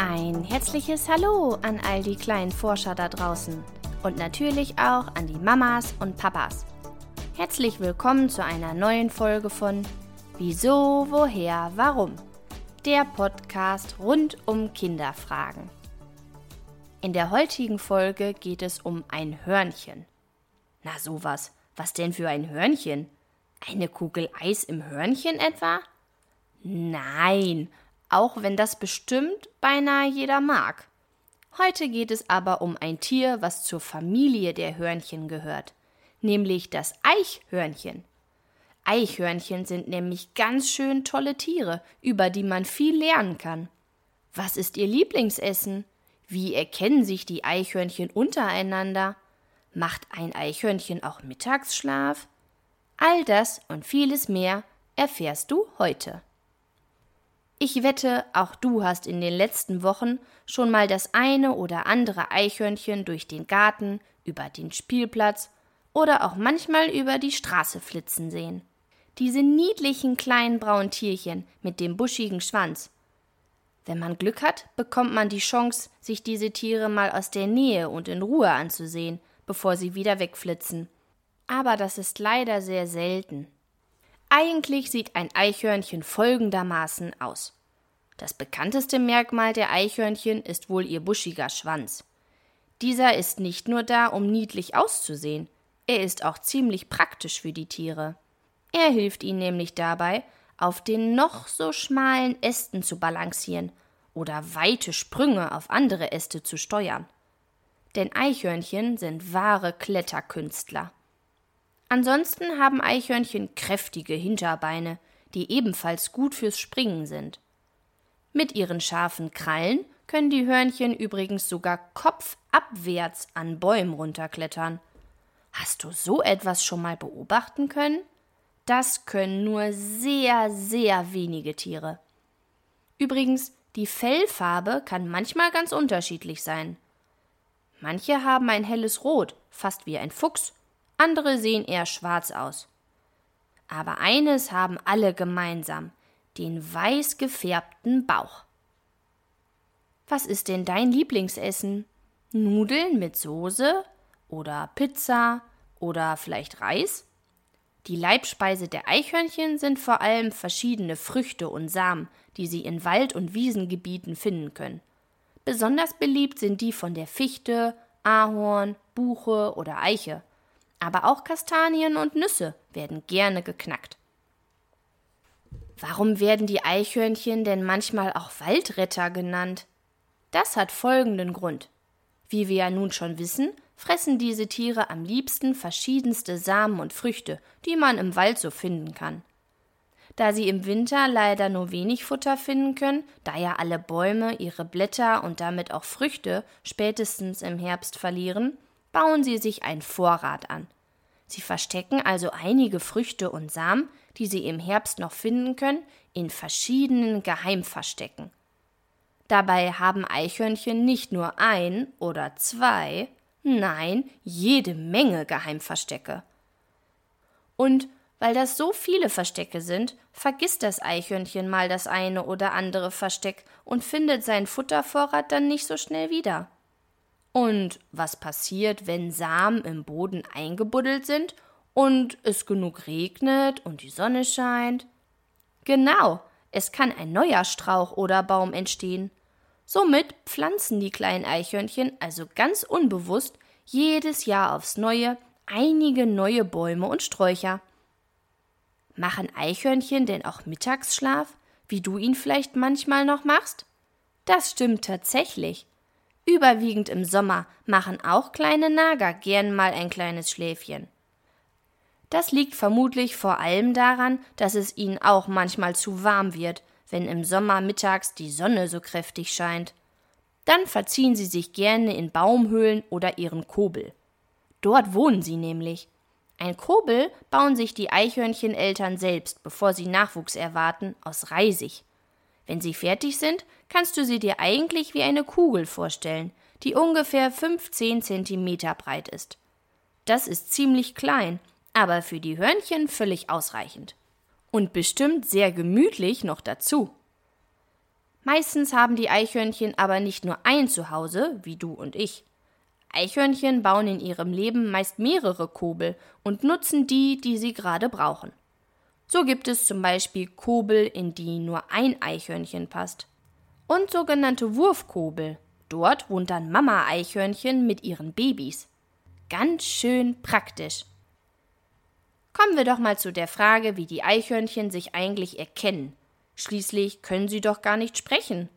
Ein herzliches Hallo an all die kleinen Forscher da draußen und natürlich auch an die Mamas und Papas. Herzlich willkommen zu einer neuen Folge von Wieso, woher, warum? Der Podcast rund um Kinderfragen. In der heutigen Folge geht es um ein Hörnchen. Na sowas, was denn für ein Hörnchen? Eine Kugel Eis im Hörnchen etwa? Nein, auch wenn das bestimmt beinahe jeder mag. Heute geht es aber um ein Tier, was zur Familie der Hörnchen gehört, nämlich das Eichhörnchen. Eichhörnchen sind nämlich ganz schön tolle Tiere, über die man viel lernen kann. Was ist ihr Lieblingsessen? Wie erkennen sich die Eichhörnchen untereinander? Macht ein Eichhörnchen auch Mittagsschlaf? All das und vieles mehr erfährst du heute. Ich wette, auch du hast in den letzten Wochen schon mal das eine oder andere Eichhörnchen durch den Garten, über den Spielplatz oder auch manchmal über die Straße flitzen sehen. Diese niedlichen kleinen braunen Tierchen mit dem buschigen Schwanz. Wenn man Glück hat, bekommt man die Chance, sich diese Tiere mal aus der Nähe und in Ruhe anzusehen, bevor sie wieder wegflitzen. Aber das ist leider sehr selten. Eigentlich sieht ein Eichhörnchen folgendermaßen aus. Das bekannteste Merkmal der Eichhörnchen ist wohl ihr buschiger Schwanz. Dieser ist nicht nur da, um niedlich auszusehen, er ist auch ziemlich praktisch für die Tiere. Er hilft ihnen nämlich dabei, auf den noch so schmalen Ästen zu balancieren oder weite Sprünge auf andere Äste zu steuern. Denn Eichhörnchen sind wahre Kletterkünstler. Ansonsten haben Eichhörnchen kräftige Hinterbeine, die ebenfalls gut fürs Springen sind. Mit ihren scharfen Krallen können die Hörnchen übrigens sogar kopfabwärts an Bäumen runterklettern. Hast du so etwas schon mal beobachten können? Das können nur sehr, sehr wenige Tiere. Übrigens, die Fellfarbe kann manchmal ganz unterschiedlich sein. Manche haben ein helles Rot, fast wie ein Fuchs, andere sehen eher schwarz aus. Aber eines haben alle gemeinsam den weiß gefärbten Bauch. Was ist denn dein Lieblingsessen? Nudeln mit Soße oder Pizza oder vielleicht Reis? Die Leibspeise der Eichhörnchen sind vor allem verschiedene Früchte und Samen, die sie in Wald- und Wiesengebieten finden können. Besonders beliebt sind die von der Fichte, Ahorn, Buche oder Eiche. Aber auch Kastanien und Nüsse werden gerne geknackt. Warum werden die Eichhörnchen denn manchmal auch Waldretter genannt? Das hat folgenden Grund. Wie wir ja nun schon wissen, fressen diese Tiere am liebsten verschiedenste Samen und Früchte, die man im Wald so finden kann. Da sie im Winter leider nur wenig Futter finden können, da ja alle Bäume ihre Blätter und damit auch Früchte spätestens im Herbst verlieren, bauen sie sich einen Vorrat an. Sie verstecken also einige Früchte und Samen, die sie im Herbst noch finden können, in verschiedenen Geheimverstecken. Dabei haben Eichhörnchen nicht nur ein oder zwei, nein, jede Menge Geheimverstecke. Und weil das so viele Verstecke sind, vergisst das Eichhörnchen mal das eine oder andere Versteck und findet seinen Futtervorrat dann nicht so schnell wieder. Und was passiert, wenn Samen im Boden eingebuddelt sind und es genug regnet und die Sonne scheint? Genau, es kann ein neuer Strauch oder Baum entstehen. Somit pflanzen die kleinen Eichhörnchen also ganz unbewusst jedes Jahr aufs Neue einige neue Bäume und Sträucher. Machen Eichhörnchen denn auch Mittagsschlaf, wie du ihn vielleicht manchmal noch machst? Das stimmt tatsächlich. Überwiegend im Sommer machen auch kleine Nager gern mal ein kleines Schläfchen. Das liegt vermutlich vor allem daran, dass es ihnen auch manchmal zu warm wird, wenn im Sommer mittags die Sonne so kräftig scheint. Dann verziehen sie sich gerne in Baumhöhlen oder ihren Kobel. Dort wohnen sie nämlich. Ein Kobel bauen sich die Eichhörncheneltern selbst, bevor sie Nachwuchs erwarten, aus Reisig. Wenn sie fertig sind, kannst du sie dir eigentlich wie eine Kugel vorstellen, die ungefähr 15 Zentimeter breit ist. Das ist ziemlich klein, aber für die Hörnchen völlig ausreichend. Und bestimmt sehr gemütlich noch dazu. Meistens haben die Eichhörnchen aber nicht nur ein Zuhause, wie du und ich. Eichhörnchen bauen in ihrem Leben meist mehrere Kobel und nutzen die, die sie gerade brauchen. So gibt es zum Beispiel Kobel, in die nur ein Eichhörnchen passt. Und sogenannte Wurfkobel. Dort wohnt dann Mama Eichhörnchen mit ihren Babys. Ganz schön praktisch. Kommen wir doch mal zu der Frage, wie die Eichhörnchen sich eigentlich erkennen. Schließlich können sie doch gar nicht sprechen.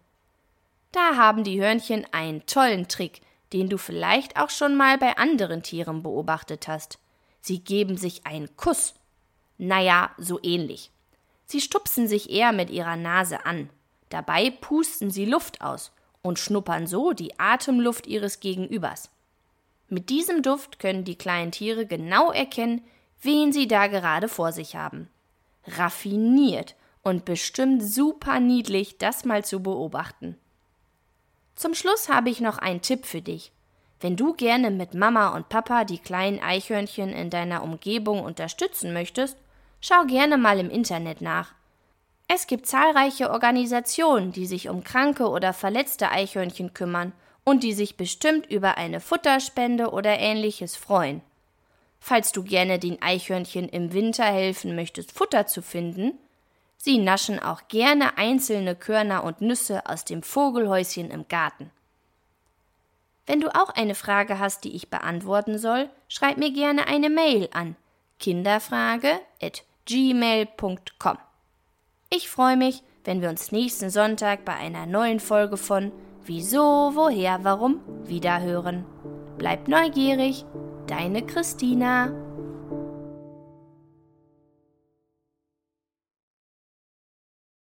Da haben die Hörnchen einen tollen Trick, den du vielleicht auch schon mal bei anderen Tieren beobachtet hast. Sie geben sich einen Kuss. Naja, so ähnlich. Sie stupsen sich eher mit ihrer Nase an. Dabei pusten sie Luft aus und schnuppern so die Atemluft ihres Gegenübers. Mit diesem Duft können die kleinen Tiere genau erkennen, wen sie da gerade vor sich haben. Raffiniert und bestimmt super niedlich, das mal zu beobachten. Zum Schluss habe ich noch einen Tipp für dich. Wenn du gerne mit Mama und Papa die kleinen Eichhörnchen in deiner Umgebung unterstützen möchtest, schau gerne mal im Internet nach. Es gibt zahlreiche Organisationen, die sich um kranke oder verletzte Eichhörnchen kümmern und die sich bestimmt über eine Futterspende oder ähnliches freuen. Falls du gerne den Eichhörnchen im Winter helfen möchtest, Futter zu finden, sie naschen auch gerne einzelne Körner und Nüsse aus dem Vogelhäuschen im Garten. Wenn du auch eine Frage hast, die ich beantworten soll, schreib mir gerne eine Mail an kinderfrage@gmail.com. Ich freue mich, wenn wir uns nächsten Sonntag bei einer neuen Folge von Wieso, woher, warum wiederhören. Bleib neugierig, deine Christina.